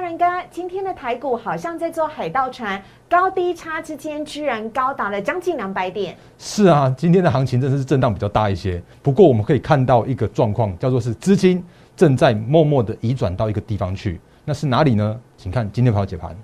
大人哥，今天的台股好像在做海盗船，高低差之间居然高达了将近两百点。是啊，今天的行情真的是震荡比较大一些。不过我们可以看到一个状况，叫做是资金正在默默的移转到一个地方去，那是哪里呢？请看今天朋友解盘。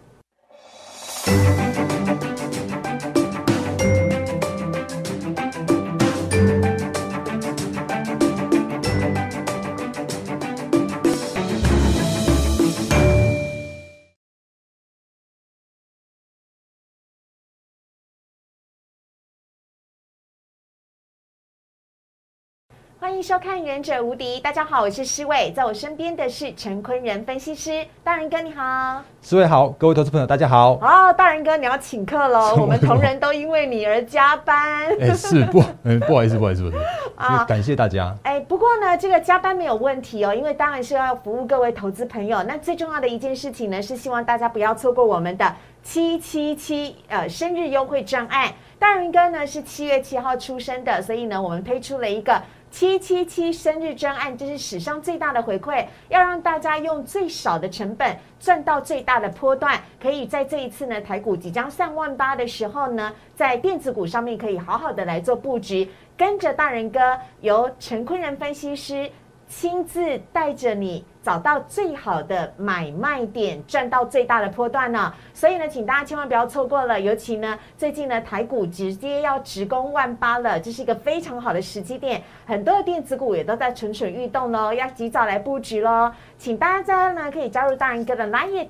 迎收看《忍者无敌》，大家好，我是施伟，在我身边的是陈坤仁分析师，大仁哥你好，四位好，各位投资朋友大家好。哦，大仁哥你要请客喽，我们同仁都因为你而加班。哎，是不，嗯，不好意思，不好意思，不好意思，啊，感谢大家。哎，不过呢，这个加班没有问题哦，因为当然是要服务各位投资朋友。那最重要的一件事情呢，是希望大家不要错过我们的七七七呃生日优惠专案。大仁哥呢是七月七号出生的，所以呢，我们推出了一个。七七七生日专案，这是史上最大的回馈，要让大家用最少的成本赚到最大的波段，可以在这一次呢台股即将上万八的时候呢，在电子股上面可以好好的来做布局，跟着大人哥由陈坤仁分析师。亲自带着你找到最好的买卖点，赚到最大的波段呢。所以呢，请大家千万不要错过了。尤其呢，最近呢，台股直接要直攻万八了，这是一个非常好的时机点。很多的电子股也都在蠢蠢欲动喽，要及早来布局喽。请大家呢可以加入大人哥的 Line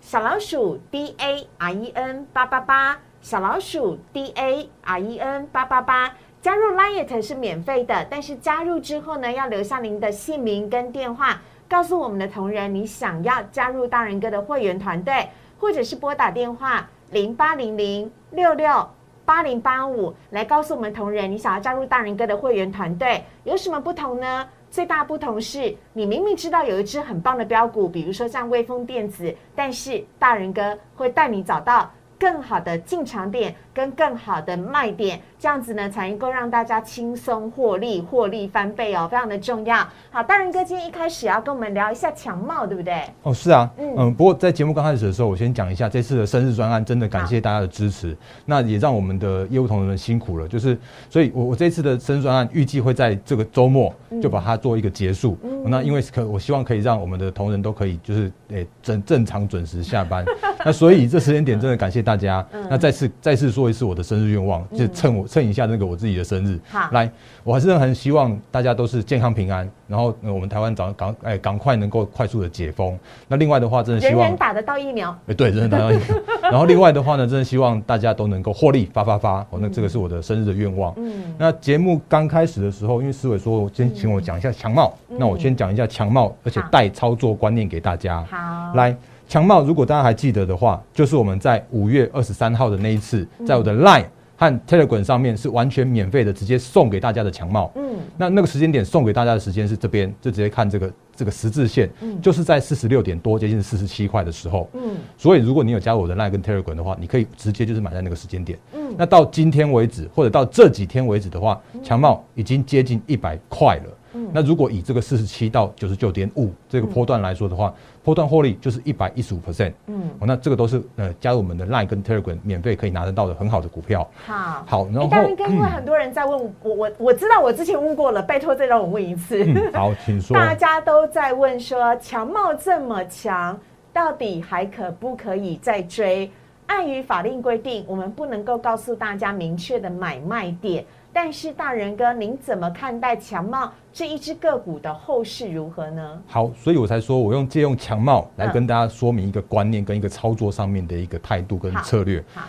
小老鼠 D A R E N 八八八，小老鼠 D A R E N 八八八。加入 Lite 是免费的，但是加入之后呢，要留下您的姓名跟电话，告诉我们的同仁你想要加入大人哥的会员团队，或者是拨打电话零八零零六六八零八五来告诉我们同仁你想要加入大人哥的会员团队，有什么不同呢？最大不同是你明明知道有一只很棒的标股，比如说像微风电子，但是大人哥会带你找到。更好的进场点跟更好的卖点，这样子呢才能够让大家轻松获利，获利翻倍哦，非常的重要。好，大仁哥今天一开始要跟我们聊一下强茂，对不对？哦，是啊，嗯，不过在节目刚开始的时候，我先讲一下这次的生日专案，真的感谢大家的支持，那也让我们的业务同仁们辛苦了。就是，所以我我这次的生日专案预计会在这个周末就把它做一个结束。那因为可我希望可以让我们的同仁都可以就是诶正正常准时下班。那所以这时间点真的感谢大家。那再次再次说一次我的生日愿望，就趁我趁一下那个我自己的生日。好，来，我还是很希望大家都是健康平安，然后我们台湾早赶哎赶快能够快速的解封。那另外的话，真的希望人人打得到疫苗。哎，对，人人打到疫苗。然后另外的话呢，真的希望大家都能够获利发发发。哦，那这个是我的生日的愿望。嗯。那节目刚开始的时候，因为思伟说先请我讲一下强茂，那我先讲一下强貌，而且带操作观念给大家。好，来。强茂，如果大家还记得的话，就是我们在五月二十三号的那一次，在我的 Line 和 Telegram 上面是完全免费的，直接送给大家的强茂。嗯，那那个时间点送给大家的时间是这边，就直接看这个这个十字线，嗯就是在四十六点多，接近四十七块的时候。嗯，所以如果你有加入我的 Line 跟 Telegram 的话，你可以直接就是买在那个时间点。嗯，那到今天为止，或者到这几天为止的话，强茂已经接近一百块了。那如果以这个四十七到九十九点五这个波段来说的话，波段获利就是一百一十五 percent。嗯，那这个都是呃加入我们的 Line 跟 Telegram 免费可以拿得到的很好的股票。好，好，然后刚刚因为很多人在问我，我我知道我之前问过了，拜托再让我问一次。好，请说。大家都在问说强茂这么强，到底还可不可以再追？碍于法令规定，我们不能够告诉大家明确的买卖点。但是大人哥，您怎么看待强茂这一只个股的后市如何呢？好，所以我才说我用借用强茂来跟大家说明一个观念跟一个操作上面的一个态度跟策略。好，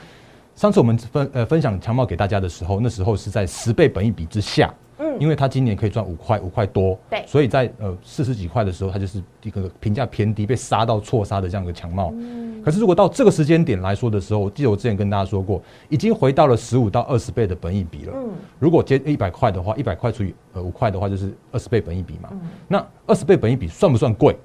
上次我们分呃分享强茂给大家的时候，那时候是在十倍本一比之下。嗯，因为它今年可以赚五块，五块多，对，所以在呃四十几块的时候，它就是一个评价偏低，被杀到错杀的这样一个强貌。嗯，可是如果到这个时间点来说的时候，我记得我之前跟大家说过，已经回到了十五到二十倍的本益比了。嗯，如果接一百块的话，一百块除以呃五块的话，就是二十倍本益比嘛。嗯，那二十倍本益比算不算贵？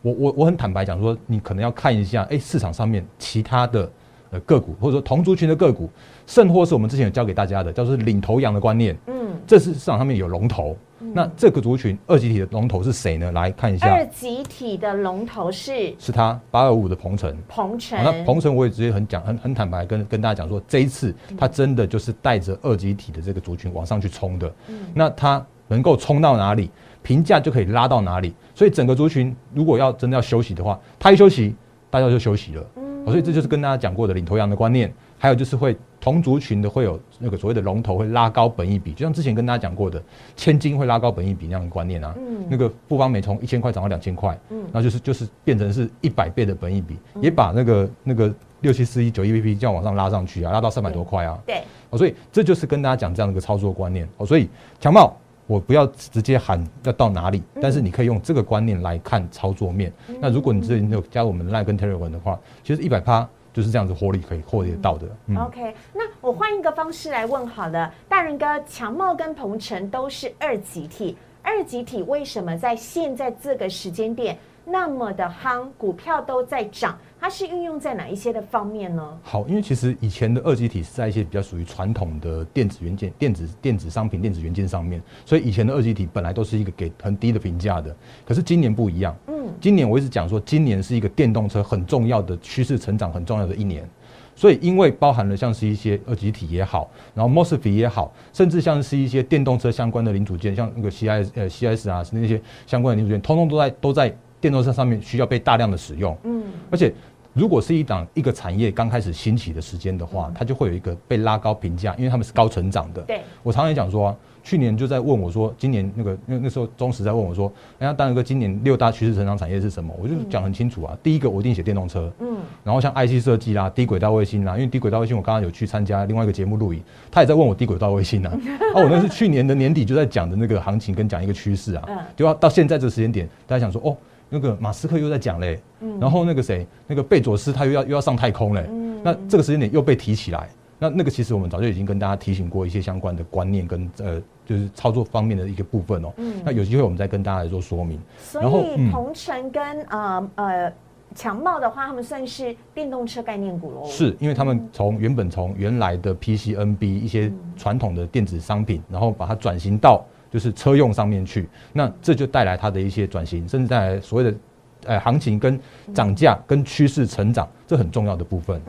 我我我很坦白讲说，你可能要看一下，哎，市场上面其他的呃个股，或者说同族群的个股，甚或是我们之前有教给大家的，叫做领头羊的观念。嗯。这是市场上面有龙头。那这个族群二级体的龙头是谁呢？来看一下，二级体的龙头是是它八二五的鹏程。鹏程，那鹏程我也直接很讲很很坦白跟跟大家讲说，这一次它真的就是带着二级体的这个族群往上去冲的。那它能够冲到哪里，评价就可以拉到哪里。所以整个族群如果要真的要休息的话，它一休息，大家就休息了。所以这就是跟大家讲过的领头羊的观念。还有就是会同族群的会有那个所谓的龙头会拉高本益比，就像之前跟大家讲过的，千金会拉高本益比那样的观念啊。嗯。那个富邦美从一千块涨到两千块，嗯，然后就是就是变成是一百倍的本益比，也把那个那个六七四一九一 V P 这样往上拉上去啊，拉到三百多块啊。对。哦，所以这就是跟大家讲这样的一个操作观念。哦，所以强茂，我不要直接喊要到哪里，但是你可以用这个观念来看操作面。那如果你之前有加入我们 Line 跟 Telegram 的话，其实一百趴。就是这样子获利可以获利得到的。OK，那我换一个方式来问好了，大人哥，强茂跟鹏程都是二级体，二级体为什么在现在这个时间点那么的夯，股票都在涨？它是运用在哪一些的方面呢？好，因为其实以前的二级体是在一些比较属于传统的电子元件、电子电子商品、电子元件上面，所以以前的二级体本来都是一个给很低的评价的。可是今年不一样，嗯，今年我一直讲说，今年是一个电动车很重要的趋势成长很重要的一年，所以因为包含了像是一些二级体也好，然后 mosfet 也好，甚至像是一些电动车相关的零组件，像那个 C I 呃 C S 啊，那些相关的零组件，通通都在都在。电动车上面需要被大量的使用，嗯，而且如果是一档一个产业刚开始兴起的时间的话，它就会有一个被拉高评价，因为他们是高成长的。对，我常常讲说。去年就在问我说，今年那个那那时候中实在问我说，哎呀，大哥，今年六大趋势成长产业是什么？我就讲很清楚啊。第一个我一定写电动车，嗯，然后像 IC 设计啦、低轨道卫星啦，因为低轨道卫星我刚刚有去参加另外一个节目录影，他也在问我低轨道卫星啊。啊，我那是去年的年底就在讲的那个行情跟讲一个趋势啊，就要到现在这个时间点，大家想说哦，那个马斯克又在讲嘞，然后那个谁，那个贝佐斯他又要又要上太空嘞，那这个时间点又被提起来。那那个其实我们早就已经跟大家提醒过一些相关的观念跟呃，就是操作方面的一个部分哦。嗯。那有机会我们再跟大家来做说明。所以鹏程跟呃呃强茂的话，他们算是电动车概念股喽。是因为他们从原本从原来的 PCNB 一些传统的电子商品，然后把它转型到就是车用上面去，那这就带来它的一些转型，甚至带来所谓的呃行情跟涨价跟趋势成长，这很重要的部分。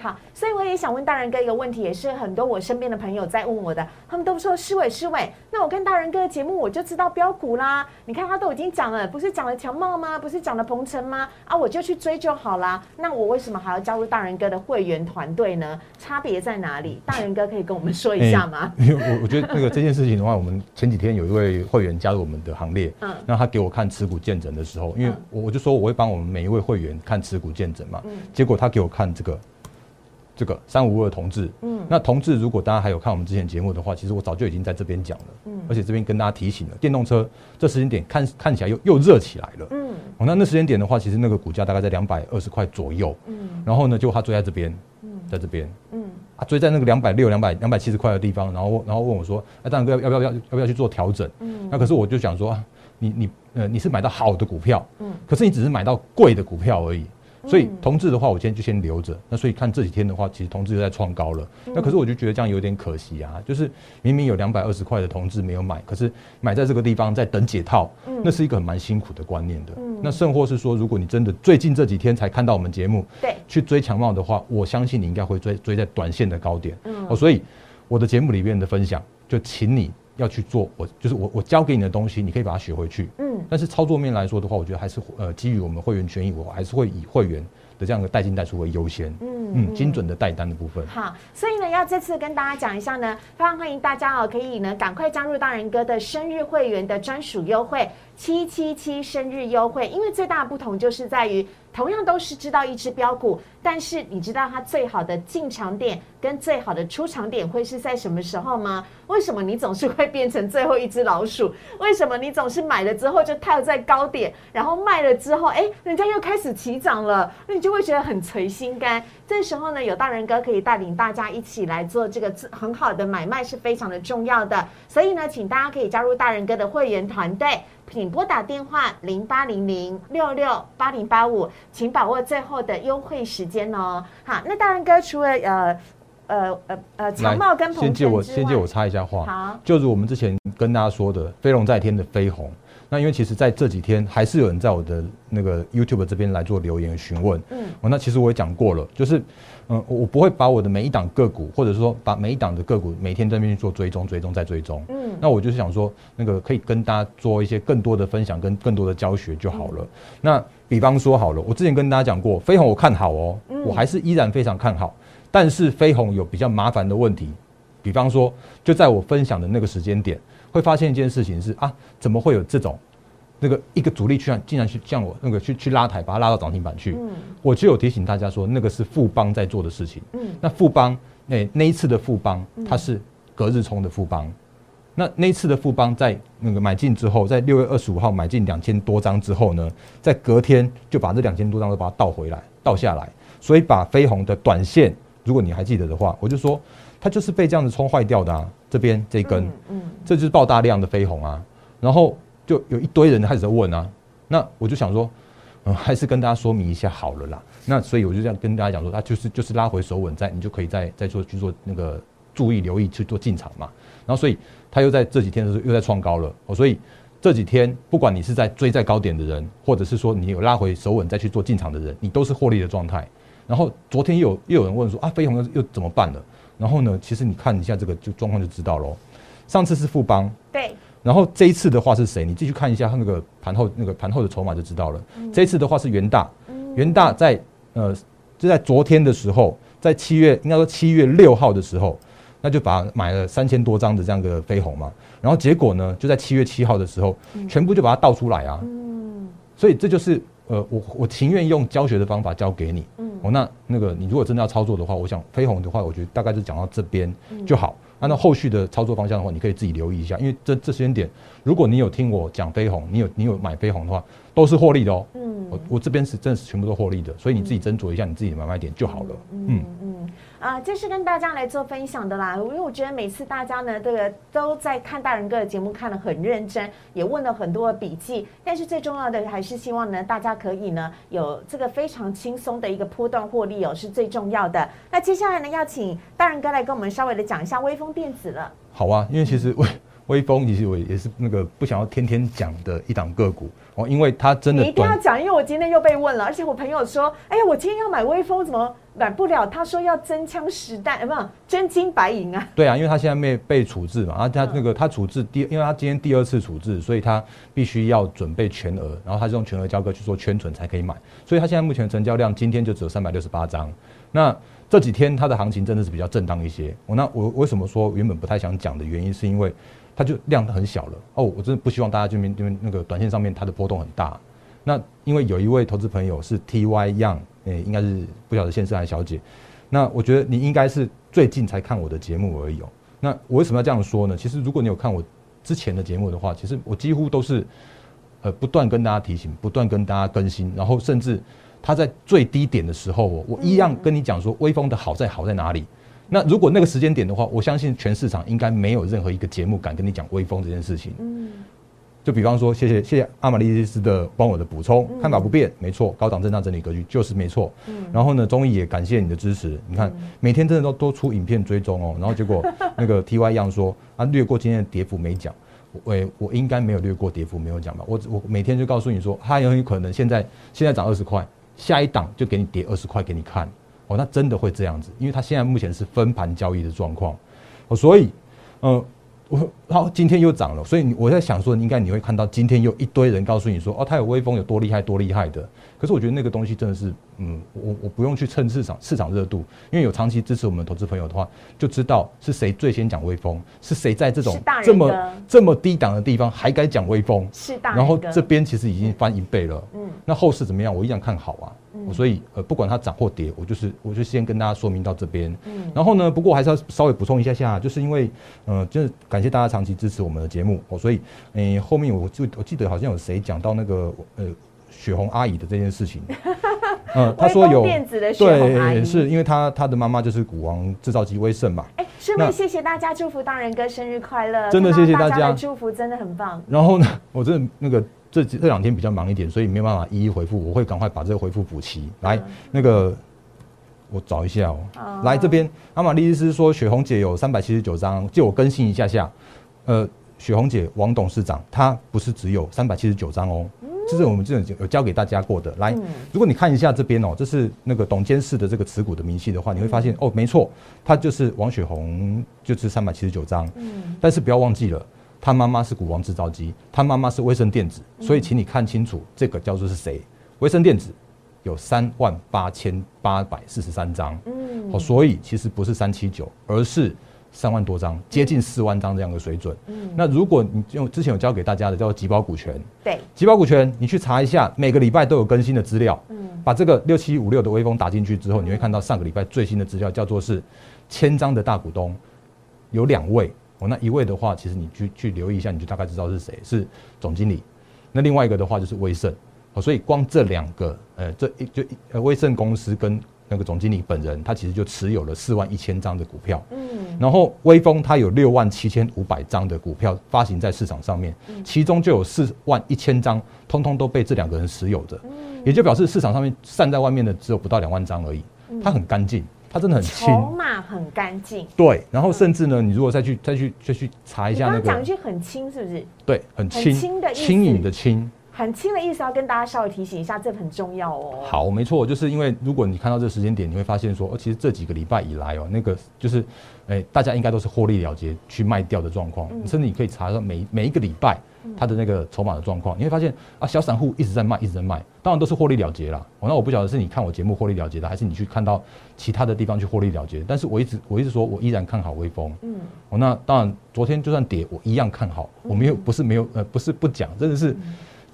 好，所以我也想问大人哥一个问题，也是很多我身边的朋友在问我的，他们都说师伟师伟，那我跟大人哥的节目我就知道标股啦。你看他都已经讲了，不是讲了强茂吗？不是讲了鹏程吗？啊，我就去追就好啦。那我为什么还要加入大人哥的会员团队呢？差别在哪里？大人哥可以跟我们说一下吗？因 为我我觉得那个这件事情的话，我们前几天有一位会员加入我们的行列，嗯，那他给我看持股见证的时候，因为我我就说我会帮我们每一位会员看持股见证嘛，嗯，结果他给我看这个。这个三五二同志，嗯，那同志如果大家还有看我们之前节目的话，其实我早就已经在这边讲了，嗯，而且这边跟大家提醒了，电动车这时间点看看起来又又热起来了，嗯，哦，那那时间点的话，其实那个股价大概在两百二十块左右，嗯，然后呢，就他追在这边，嗯，在这边，嗯，啊，追在那个两百六、两百两百七十块的地方，然后然后问我说，哎，大哥要不要要要不要去做调整？嗯，那可是我就想说，你你呃你是买到好的股票，嗯，可是你只是买到贵的股票而已。所以同志的话，我今天就先留着。那所以看这几天的话，其实同志又在创高了。那可是我就觉得这样有点可惜啊，就是明明有两百二十块的同志没有买，可是买在这个地方在等解套，那是一个很蛮辛苦的观念的。那甚或是说，如果你真的最近这几天才看到我们节目，对，去追强茂的话，我相信你应该会追追在短线的高点。哦，所以我的节目里面的分享，就请你。要去做，我就是我我教给你的东西，你可以把它学回去。嗯，但是操作面来说的话，我觉得还是呃基于我们会员权益，我还是会以会员的这样的代进代出为优先。嗯嗯，精准的代单的部分。好，所以呢，要这次跟大家讲一下呢，非常欢迎大家哦，可以呢赶快加入大人哥的生日会员的专属优惠，七七七生日优惠。因为最大的不同就是在于。同样都是知道一只标股，但是你知道它最好的进场点跟最好的出场点会是在什么时候吗？为什么你总是会变成最后一只老鼠？为什么你总是买了之后就套在高点，然后卖了之后，哎，人家又开始起涨了，那你就会觉得很垂心肝。这时候呢，有大人哥可以带领大家一起来做这个很好的买卖，是非常的重要的。所以呢，请大家可以加入大人哥的会员团队。请拨打电话零八零零六六八零八五，请把握最后的优惠时间哦。好，那大人哥除了呃呃呃呃长茂跟鹏先借我先借我插一下话，好，就是我们之前跟大家说的飞龙在天的飞鸿。那因为其实在这几天还是有人在我的那个 YouTube 这边来做留言询问，嗯哦，那其实我也讲过了，就是，嗯，我我不会把我的每一档个股，或者说把每一档的个股每天在那边去做追踪、追踪再追踪，嗯那我就是想说，那个可以跟大家做一些更多的分享跟更多的教学就好了。那比方说好了，我之前跟大家讲过，飞鸿我看好哦，嗯我还是依然非常看好，但是飞鸿有比较麻烦的问题，比方说就在我分享的那个时间点，会发现一件事情是啊，怎么会有这种？那个一个主力居然竟然去向我那个去去拉抬，把它拉到涨停板去，嗯。我就有提醒大家说，那个是富邦在做的事情。嗯。那富邦那那一次的富邦，它是隔日冲的富邦。那那一次的富邦在那个买进之后，在六月二十五号买进两千多张之后呢，在隔天就把这两千多张都把它倒回来，倒下来，所以把飞鸿的短线，如果你还记得的话，我就说它就是被这样子冲坏掉的啊。这边这一根，嗯嗯。这就是爆大量的飞鸿啊，然后就有一堆人开始在问啊，那我就想说，嗯，还是跟大家说明一下好了啦。那所以我就这样跟大家讲说，它就是就是拉回手稳在，你就可以再再做去做那个注意留意去做进场嘛。然后所以它又在这几天的时候又在创高了，哦，所以这几天不管你是在追在高点的人，或者是说你有拉回手稳再去做进场的人，你都是获利的状态。然后昨天又有又有人问说啊，飞鸿又又怎么办了？然后呢，其实你看一下这个就状况就知道喽。上次是富邦，对，然后这一次的话是谁？你继续看一下他那个盘后那个盘后的筹码就知道了。这一次的话是元大，元大在呃就在昨天的时候，在七月应该说七月六号的时候，那就把买了三千多张的这样的飞鸿嘛。然后结果呢，就在七月七号的时候，全部就把它倒出来啊。嗯所以这就是呃，我我情愿用教学的方法教给你。嗯哦，那那个你如果真的要操作的话，我想飞鸿的话，我觉得大概就讲到这边嗯就好。按照后续的操作方向的话，你可以自己留意一下，因为这这时间点，如果你有听我讲飞鸿，你有你有买飞鸿的话，都是获利的哦。嗯我我这边是真的是全部都获利的，所以你自己斟酌一下你自己的买卖点就好了。嗯，嗯啊，这是跟大家来做分享的啦，因为我觉得每次大家呢，这个都在看大人哥的节目看得很认真，也问了很多的笔记，但是最重要的还是希望呢，大家可以呢有这个非常轻松的一个波段获利哦，是最重要的。那接下来呢，要请大人哥来跟我们稍微的讲一下微风电子了。好啊，因为其实微微风其实我也是那个不想要天天讲的一档个股哦，因为它真的你一定要短讲，因为我今天又被问了，而且我朋友说，哎呀，我今天要买微风，怎么买不了？他说要真枪实弹，呃，不，真金白银啊。对啊，因为他现在被被处置嘛，然后他嗯那个他处置第，因为他今天第二次处置，所以他必须要准备全额，然后他是用全额交割去做圈存才可以买，所以他现在目前成交量今天就只有三百六十八张。那这几天它的行情真的是比较震荡一些。我那我为什么说原本不太想讲的原因，是因为它就量很小了哦，我真的不希望大家这边这边那个短线上面它的波动很大。那因为有一位投资朋友是 T Y Young，诶、应该是不晓得先生还是小姐。那我觉得你应该是最近才看我的节目而已哦。那我为什么要这样说呢？其实如果你有看我之前的节目的话，其实我几乎都是呃不断跟大家提醒，不断跟大家更新，然后甚至它在最低点的时候哦，我一样跟你讲说微风的好在好在哪里。那如果那个时间点的话，我相信全市场应该没有任何一个节目敢跟你讲微风这件事情。嗯就比方说，谢谢谢谢阿玛丽医师的帮我的补充，嗯看法不变，没错，高档震荡整理格局就是没错。嗯然后呢，中医也感谢你的支持，你看每天真的都都出影片追踪哦，然后结果 那个 T Y 一样说啊，略过今天的跌幅没讲，我诶我应该没有略过跌幅没有讲吧？我我每天就告诉你说，它很有可能现在现在涨二十块，下一档就给你跌二十块给你看哦，那真的会这样子，因为它现在目前是分盘交易的状况哦，所以呃。我然后今天又涨了，所以你我在想说，应该你会看到今天又一堆人告诉你说，哦，它有微风有多厉害多厉害的。可是我觉得那个东西真的是，嗯，我我不用去蹭市场市场热度，因为有长期支持我们投资朋友的话，就知道是谁最先讲微风，是谁在这种这么这么低档的地方还敢讲微风，是大然后这边其实已经翻一倍了，嗯那后市怎么样？我依然看好啊。嗯所以呃，不管它涨或跌，我就是我就先跟大家说明到这边。嗯然后呢，不过我还是要稍微补充一下下，就是因为呃，就是感谢大家长期支持我们的节目哦，所以诶、后面我就我记得好像有谁讲到那个呃雪红阿姨的这件事情，嗯，他说微风有电子的雪红阿姨对，是因为他他的妈妈就是股王制造机威盛嘛，哎，顺便谢谢大家，祝福大人哥生日快乐！真的谢谢大家祝福真的很棒。然后呢，我真的那个这几这两天比较忙一点，所以没有办法一一回复，我会赶快把这个回复补齐。来，嗯那个我找一下哦。来这边，阿玛丽医师说雪红姐有三百七十九张，借我更新一下下。呃，雪红姐王董事长，他不是只有三百七十九张哦，这是我们这种有教给大家过的。来，如果你看一下这边哦，这是那个董监事的这个持股的明细的话，你会发现哦，没错，他就是王雪红，就是三百七十九张。嗯，但是不要忘记了。他妈妈是股王制造机，他妈妈是威盛电子，所以请你看清楚这个叫做是谁。威盛电子有三万八千八百四十三张，嗯，哦，所以其实不是三七九，而是三万多张，接近四万张这样的水准。嗯，那如果你用之前有教给大家的叫做集保股权，对，集保股权，你去查一下，每个礼拜都有更新的资料。嗯，把这个六七五六的微风打进去之后，你会看到上个礼拜最新的资料叫做是千张的大股东有两位。哦，那一位的话，其实你去去留意一下，你就大概知道是谁是总经理。那另外一个的话就是威盛，哦，所以光这两个，呃，这一就呃威盛公司跟那个总经理本人，他其实就持有了四万一千张的股票。嗯。然后威风它有六万七千五百张的股票发行在市场上面，其中就有四万一千张，通通都被这两个人持有着。嗯。也就表示市场上面散在外面的只有不到两万张而已，它很干净。它真的很轻，筹码很干净。对，然后甚至呢，你如果再去再去再去查一下那个，讲一句很轻，是不是？对，很轻，轻的轻盈的轻，很轻的意思，要跟大家稍微提醒一下，这很重要哦。好，没错，就是因为如果你看到这个时间点，你会发现说，哦，其实这几个礼拜以来哦，那个就是，哎，大家应该都是获利了结去卖掉的状况，甚至你可以查到每每一个礼拜。它的那个筹码的状况，你会发现啊，小散户一直在卖，一直在卖，当然都是获利了结了。哦，那我不晓得是你看我节目获利了结的，还是你去看到其他的地方去获利了结。但是我一直我一直说我依然看好微风。嗯，哦，那当然昨天就算跌，我一样看好。我没有不是没有呃不是不讲，真的是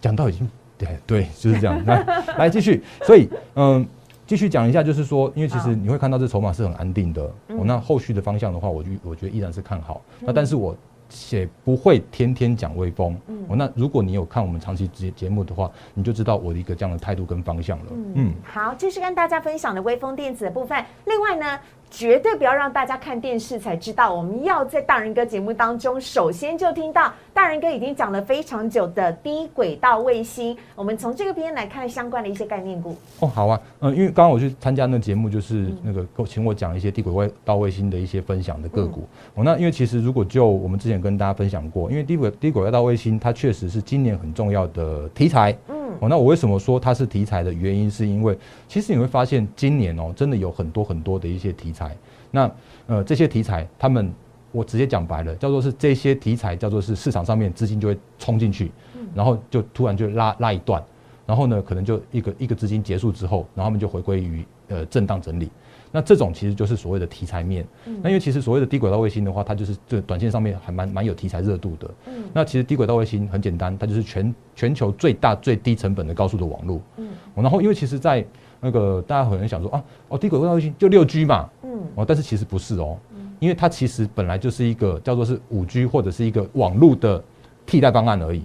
讲到已经对对就是这样。来 来继续，所以嗯继续讲一下，就是说，因为其实你会看到这筹码是很安定的。哦，那后续的方向的话，我就我觉得依然是看好。那但是我。且不会天天讲微风，嗯，那如果你有看我们长期节节目的话，你就知道我的一个这样的态度跟方向了。嗯，好，这是跟大家分享的微风电子的部分。另外呢。绝对不要让大家看电视才知道，我们要在大人哥节目当中，首先就听到大人哥已经讲了非常久的低轨道卫星。我们从这个边来看相关的一些概念股。哦，好啊，嗯，因为刚刚我去参加那个节目，就是那个请我讲一些低轨道卫星的一些分享的个股。哦，那因为其实如果就我们之前跟大家分享过，因为低轨低轨道卫星它确实是今年很重要的题材。嗯。哦，那我为什么说它是题材的原因，是因为其实你会发现今年哦，真的有很多很多的一些题材。那呃，这些题材，他们我直接讲白了，叫做是这些题材，叫做是市场上面资金就会冲进去，然后就突然就拉拉一段，然后呢，可能就一个一个资金结束之后，然后他们就回归于呃震荡整理。那这种其实就是所谓的题材面。那因为其实所谓的低轨道卫星的话，它就是这短线上面还蛮蛮有题材热度的。那其实低轨道卫星很简单，它就是全全球最大最低成本的高速的网络。嗯。然后因为其实，在那个大家可能想说啊，哦，低轨道卫星就六 G 嘛。嗯。哦，但是其实不是哦。嗯。因为它其实本来就是一个叫做是五 G 或者是一个网络的替代方案而已。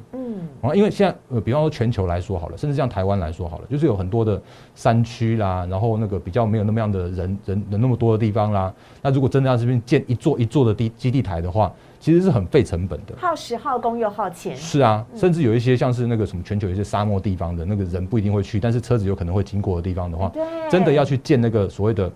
啊，因为现在呃，比方说全球来说好了，甚至像台湾来说好了，就是有很多的山区啦，然后那个比较没有那么样的人人人那么多的地方啦。那如果真的要这边建一座一座的地基地台的话，其实是很费成本的，耗时耗工又耗钱。是啊，甚至有一些像是那个什么全球一些沙漠地方的那个人不一定会去，但是车子有可能会经过的地方的话，真的要去建那个所谓的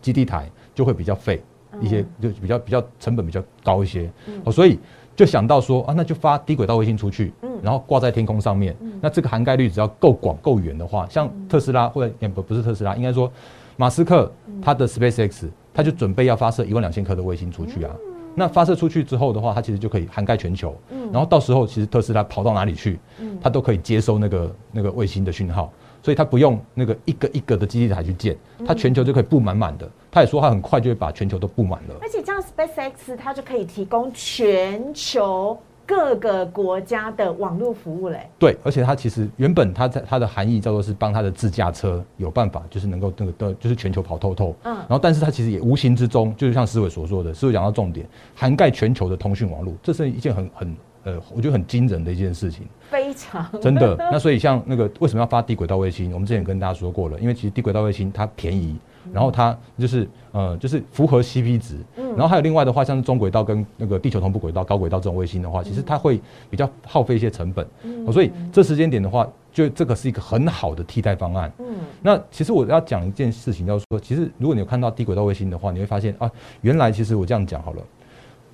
基地台，就会比较费一些，就比较比较成本比较高一些。哦，所以。就想到说啊，那就发低轨道卫星出去，嗯，然后挂在天空上面，嗯，那这个涵盖率只要够广够远的话，像特斯拉或者不不是特斯拉，应该说马斯克他的 SpaceX，他就准备要发射一万两千颗的卫星出去啊。那发射出去之后的话，它其实就可以涵盖全球，嗯，然后到时候其实特斯拉跑到哪里去，嗯，它都可以接收那个那个卫星的讯号。所以它不用那个一个一个的基地台去建，它全球就可以布满满的。他也说他很快就会把全球都布满了。而且这样 SpaceX 它就可以提供全球各个国家的网络服务嘞。对，而且它其实原本它在它的含义叫做是帮它的自驾车有办法，就是能够那个的，就是全球跑透透。嗯。然后，但是它其实也无形之中，就是像思伟所说的，思伟讲到重点，涵盖全球的通讯网络，这是一件很很。呃，我觉得很惊人的一件事情，非常真的。那所以像那个为什么要发低轨道卫星？我们之前跟大家说过了，因为其实低轨道卫星它便宜，然后它就是呃就是符合 CP 值。嗯。然后还有另外的话，像是中轨道跟那个地球同步轨道、高轨道这种卫星的话，其实它会比较耗费一些成本。嗯。所以这时间点的话，就这个是一个很好的替代方案。嗯，那其实我要讲一件事情，要说，其实如果你有看到低轨道卫星的话，你会发现啊，原来其实我这样讲好了，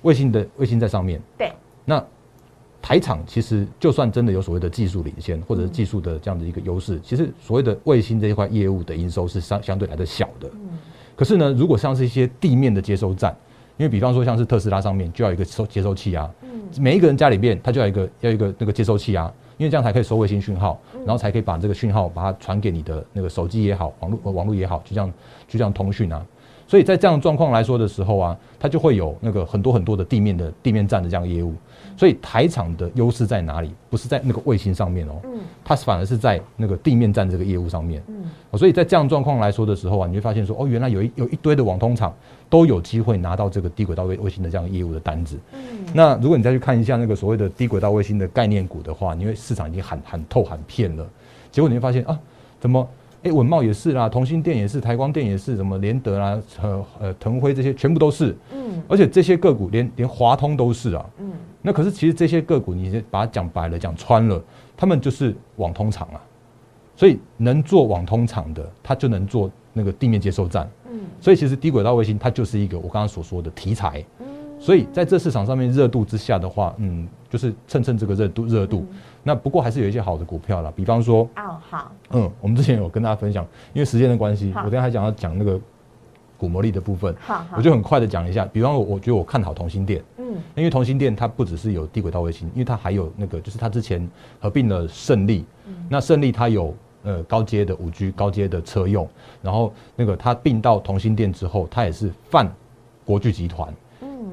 卫星的卫星在上面。对。那台厂其实就算真的有所谓的技术领先，或者是技术的这样的一个优势，其实所谓的卫星这一块业务的营收是相相对来的小的。嗯。可是呢，如果像是一些地面的接收站，因为比方说像是特斯拉上面就要一个收接收器啊，嗯，每一个人家里面他就要一个要一个那个接收器啊。因为这样才可以收卫星讯号，然后才可以把这个讯号把它传给你的那个手机也好，网络网络也好，就这样就这样通讯啊。所以在这样状况来说的时候啊，它就会有那个很多很多的地面的地面站的这样业务。所以台厂的优势在哪里？不是在那个卫星上面哦，嗯，它反而是在那个地面站这个业务上面。嗯，所以在这样状况来说的时候啊，你会发现说，哦，原来有一有一堆的网通厂都有机会拿到这个低轨道卫卫星的这样业务的单子。嗯，那如果你再去看一下那个所谓的低轨道卫星的概念股的话，因为市场已经喊喊透喊骗了，结果你会发现啊，怎么？哎，稳茂也是啦，同心电也是，台光电也是，什么联德啦，呃呃，腾辉这些全部都是。嗯，而且这些个股连连华通都是啊。嗯，那可是其实这些个股，你把它讲白了，讲穿了，他们就是网通厂啊。所以能做网通厂的，它就能做那个地面接收站。嗯，所以其实低轨道卫星它就是一个我刚刚所说的题材。嗯，所以在这市场上面热度之下的话，嗯，就是蹭蹭这个热度热度。那不过还是有一些好的股票啦，比方说，哦好，嗯，我们之前有跟大家分享，因为时间的关系，我等下还想要讲那个股魔力的部分，好，我就很快的讲一下。比方我我觉得我看好同心电，嗯，因为同心电它不只是有低轨道卫星，因为它还有那个就是它之前合并了胜利，那胜利它有呃高阶的五 G 高阶的车用，然后那个它并到同心电之后，它也是泛国巨集团，嗯，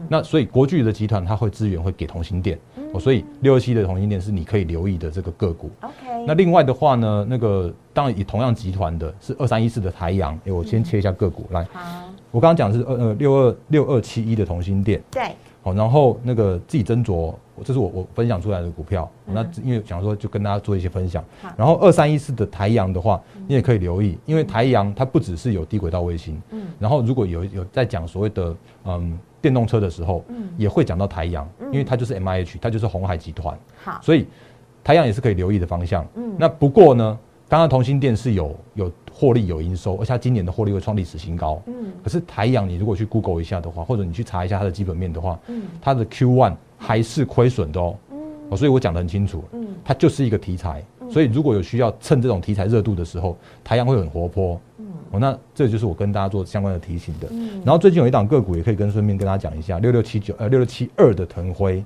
那所以国巨的集团它会资源会给同心电。所以六二七的同心店是你可以留意的这个个股。OK。那另外的话呢，那个当然以同样集团的是二三一四的台阳。哎，我先切一下个股来。好。我刚刚讲是二呃六二六二七一的同心店。对。好，然后那个自己斟酌，这是我我分享出来的股票。那因为想说就跟大家做一些分享。然后二三一四的台阳的话，你也可以留意，因为台阳它不只是有低轨道卫星。嗯。然后如果有有在讲所谓的嗯。电动车的时候，嗯，也会讲到台阳，因为它就是 M I H，它就是红海集团，好，所以台阳也是可以留意的方向。嗯，那不过呢，刚刚同心电是有有获利有营收，而且它今年的获利会创历史新高。嗯，可是台阳你如果去 Google 一下的话，或者你去查一下它的基本面的话，嗯，它的 Q one 还是亏损的哦。嗯，所以我讲的很清楚，嗯，它就是一个题材，所以如果有需要趁这种题材热度的时候，台阳会很活泼。哦，那这就是我跟大家做相关的提醒的。嗯，然后最近有一档个股也可以跟顺便跟大家讲一下，六六七九呃六六七二的腾辉。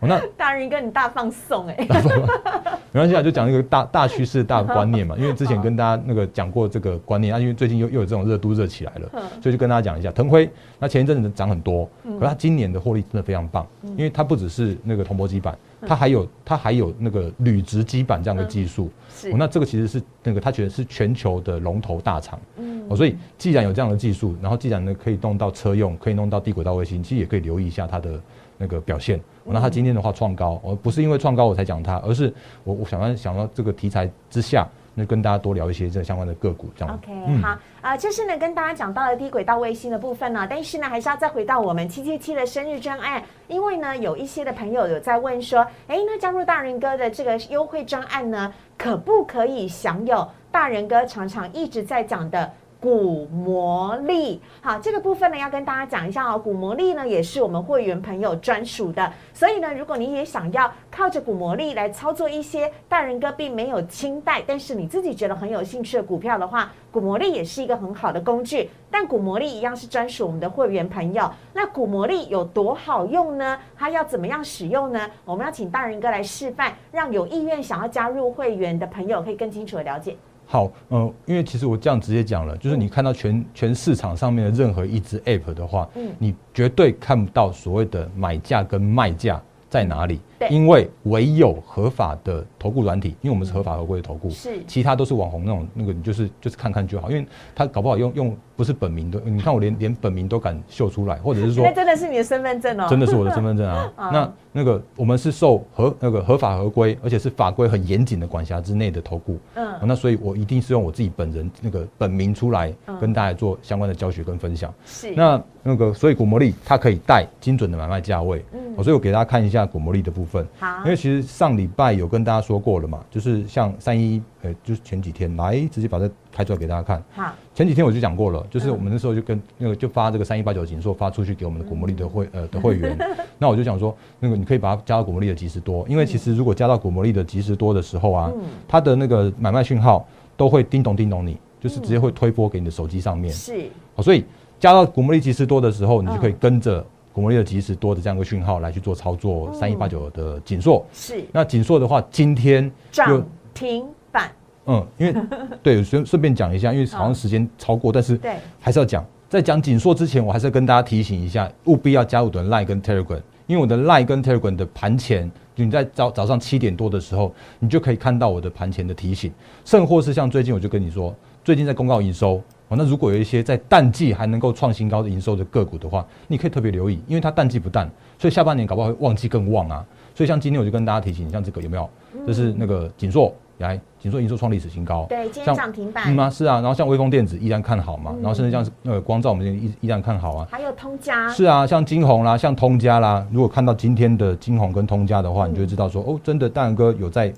哦，那 大人跟你大放送哎，没关系啊，就讲一个大大趋势、大观念嘛。因为之前跟大家那个讲过这个观念啊，因为最近又又有这种热度热起来了，所以就跟大家讲一下腾辉。那前一阵子涨很多，可它今年的获利真的非常棒，因为它不只是那个铜箔基板。它还有它还有那个铝直基板这样的技术，是那这个其实是那个它觉得是全球的龙头大厂，嗯，哦，所以既然有这样的技术，然后既然呢可以弄到车用，可以弄到低轨道卫星，其实也可以留意一下它的那个表现。那它今天的话创高，我不是因为创高我才讲它，而是我我想要想到这个题材之下。那跟大家多聊一些这相关的个股，这样。OK，好啊，这是呢跟大家讲到了低轨道卫星的部分呢，但是呢还是要再回到我们七七七的生日专案，因为呢有一些的朋友有在问说，哎，那加入大人哥的这个优惠专案呢，可不可以享有大人哥常常一直在讲的？股魔力，好，这个部分呢要跟大家讲一下哦。股魔力呢也是我们会员朋友专属的，所以呢，如果你也想要靠着股魔力来操作一些大人哥并没有清代，但是你自己觉得很有兴趣的股票的话，股魔力也是一个很好的工具。但股魔力一样是专属我们的会员朋友。那股魔力有多好用呢？它要怎么样使用呢？我们要请大人哥来示范，让有意愿想要加入会员的朋友可以更清楚的了解。好，呃，因为其实我这样直接讲了，就是你看到全全市场上面的任何一只 App 的话，嗯，你绝对看不到所谓的买价跟卖价在哪里，因为唯有合法的投顾软体，因为我们是合法合规的投顾，是，其他都是网红那种那个，你就是就是看看就好，因为他搞不好用用。不是本名的，你看我连连本名都敢秀出来，或者是说，那真的是你的身份证哦，真的是我的身份证啊。那那个我们是受合那个合法合规，而且是法规很严谨的管辖之内的投顾。嗯，那所以我一定是用我自己本人那个本名出来跟大家做相关的教学跟分享。是，那那个所以古魔力它可以带精准的买卖价位。嗯，所以我给大家看一下古魔力的部分。分。好。因为其实上礼拜有跟大家说过了嘛，就是像三一，呃，就是前几天来直接把它开出来给大家看。好，前几天我就讲过了，就是我们那时候就跟那个就发这个三一八九紧缩发出去给我们的古魔力的会呃的 会员，那我就想说，那个你可以把它加到古魔力的即时多，因为其实如果加到古魔力的即时多的时候啊，它的那个买卖讯号都会叮咚叮咚你，就是直接会推播给你的手机上面。是。好，所以加到古魔力即时多的时候，你就可以跟着古魔力的及时多的这样一个讯号来去做操作三一八九的紧缩。是那紧缩的话，今天涨停板，嗯，因为 对顺顺便讲一下，因为好像时间超过，但是对还是要讲。在讲紧缩之前，我还是要跟大家提醒一下，务必要加入我的 Line 跟 Telegram，因为我的 Line 跟 Telegram 的盘前，你在早早上七点多的时候，你就可以看到我的盘前的提醒，甚或是像最近我就跟你说，最近在公告营收。哦，那如果有一些在淡季还能够创新高的营收的个股的话，你可以特别留意，因为它淡季不淡，所以下半年搞不好会旺季更旺啊。所以像今天我就跟大家提醒，像这个有没有？这是那个锦硕，来锦硕营收创历史新高，对，今天像涨停板。嗯，啊，是啊，然后像微风电子依然看好嘛，然后甚至像是呃光照我们也依依然看好啊。还有通家，是啊，像金红啦，像通家啦，如果看到今天的金红跟通家的话，你就会知道说，哦，真的大然哥有在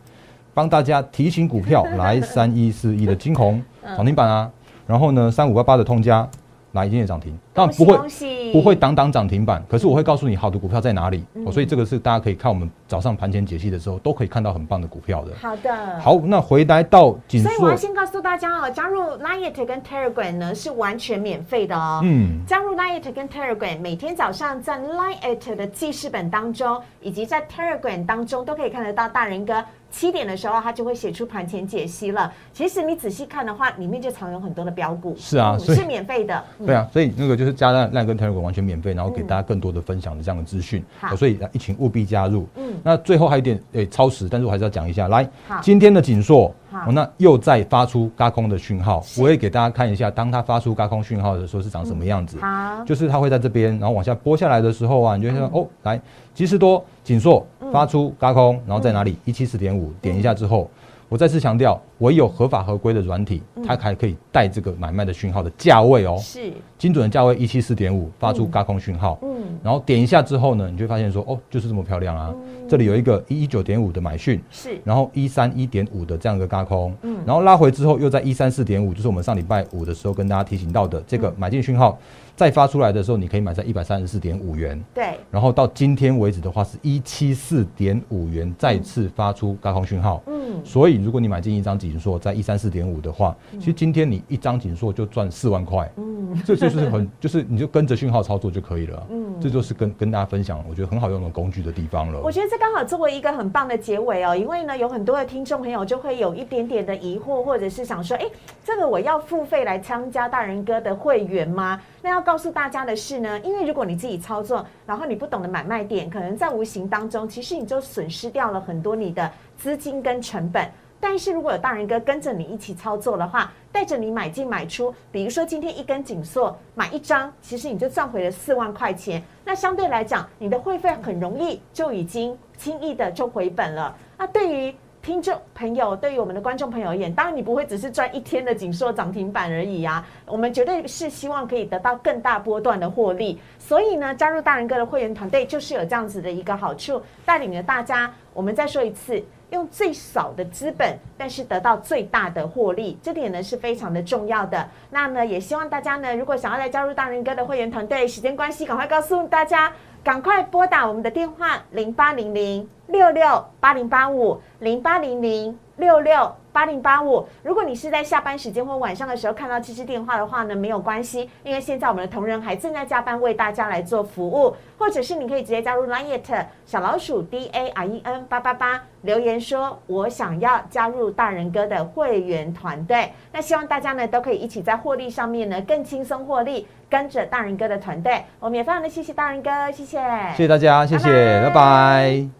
帮大家提醒股票，来三一四一的金红涨停板啊，然后呢三五八八的通家来今天也涨停，当然不会不会挡挡涨停板，可是我会告诉你好的股票在哪里，哦，所以这个是大家可以看我们早上盘前解析的时候都可以看到很棒的股票的。好的，好，那回来到所以我要，先告诉大家哦，加入 Lite 跟 Telegram 呢是完全免费的哦。嗯，加入 Lite 跟 Telegram，每天早上在 Lite 的记事本当中，以及在 Telegram 当中都可以看得到大人哥七点的时候，他就会写出盘前解析了。其实你仔细看的话，里面就藏有很多的标股，是啊是免费的。嗯。对啊，所以那个就是加烂烂跟 Telegram 完全免费，然后给大家更多的分享的这样的资讯，好。哦所以一请务必加入。嗯。那最后还有一点诶、超时，但是我还是要讲一下，来，今天的锦硕，好。哦那又在发出嘎空的讯号，我也给大家看一下，当它发出嘎空讯号的时候是长什么样子。好，就是它会在这边，然后往下拨下来的时候啊，你就会看到、哦，来，吉时多紧缩发出高空，然后在哪里？一七四点五，点一下之后，我再次强调，唯有合法合规的软体，它还可以带这个买卖的讯号的价位哦，是，精准的价位一七四点五，发出高空讯号。嗯，然后点一下之后呢，你就会发现说，哦，就是这么漂亮啊！这里有一个一一九点五的买讯，是，然后一三一点五的这样一个高空，嗯。然后拉回之后又在一三四点五，就是我们上礼拜五的时候跟大家提醒到的这嗯个买进讯号，再发出来的时候，你可以买在一百三十四点五元，对，然后到今天为止的话是一七四点五元再次发出高空讯号，嗯，所以如果你买进一张锦硕在一三四点五的话，其实今天你一张锦硕就赚四万块，嗯，这就是很就是你就跟着讯号操作就可以了，嗯这就是跟跟大家分享我觉得很好用的工具的地方了我。觉得这刚好作为一个很棒的结尾哦，因为呢，有很多的听众朋友就会有一点点的疑惑，或者是想说，哎，这个我要付费来参加大人哥的会员吗？那要告诉大家的是呢，因为如果你自己操作，然后你不懂得买卖点，可能在无形当中，其实你就损失掉了很多你的资金跟成本。但是如果有大人哥跟着你一起操作的话，带着你买进买出，比如说今天一根紧缩买一张，其实你就赚回了四万块钱。那相对来讲，你的会费很容易就已经轻易的就回本了。那对于听众朋友，对于我们的观众朋友而言，当然你不会只是赚一天的紧缩涨停板而已啊，我们绝对是希望可以得到更大波段的获利。所以呢，加入大人哥的会员团队就是有这样子的一个好处，带领着大家。我们再说一次。用最少的资本，但是得到最大的获利，这点呢是非常的重要的。那呢，也希望大家呢，如果想要来加入大人哥的会员团队，时间关系，赶快告诉大家，赶快拨打我们的电话零八零零六六八零八五零八零零六六八零八五。如果你是在下班时间或晚上的时候看到这支电话的话呢，没有关系，因为现在我们的同仁还正在加班为大家来做服务，或者是你可以直接加入 Line 小老鼠 D A R E N 八八八留言说，我想要加入大人哥的会员团队。那希望大家呢都可以一起在获利上面呢更轻松获利，跟着大人哥的团队。我们也非常的谢谢大人哥，谢谢，谢谢大家，谢谢，拜拜拜拜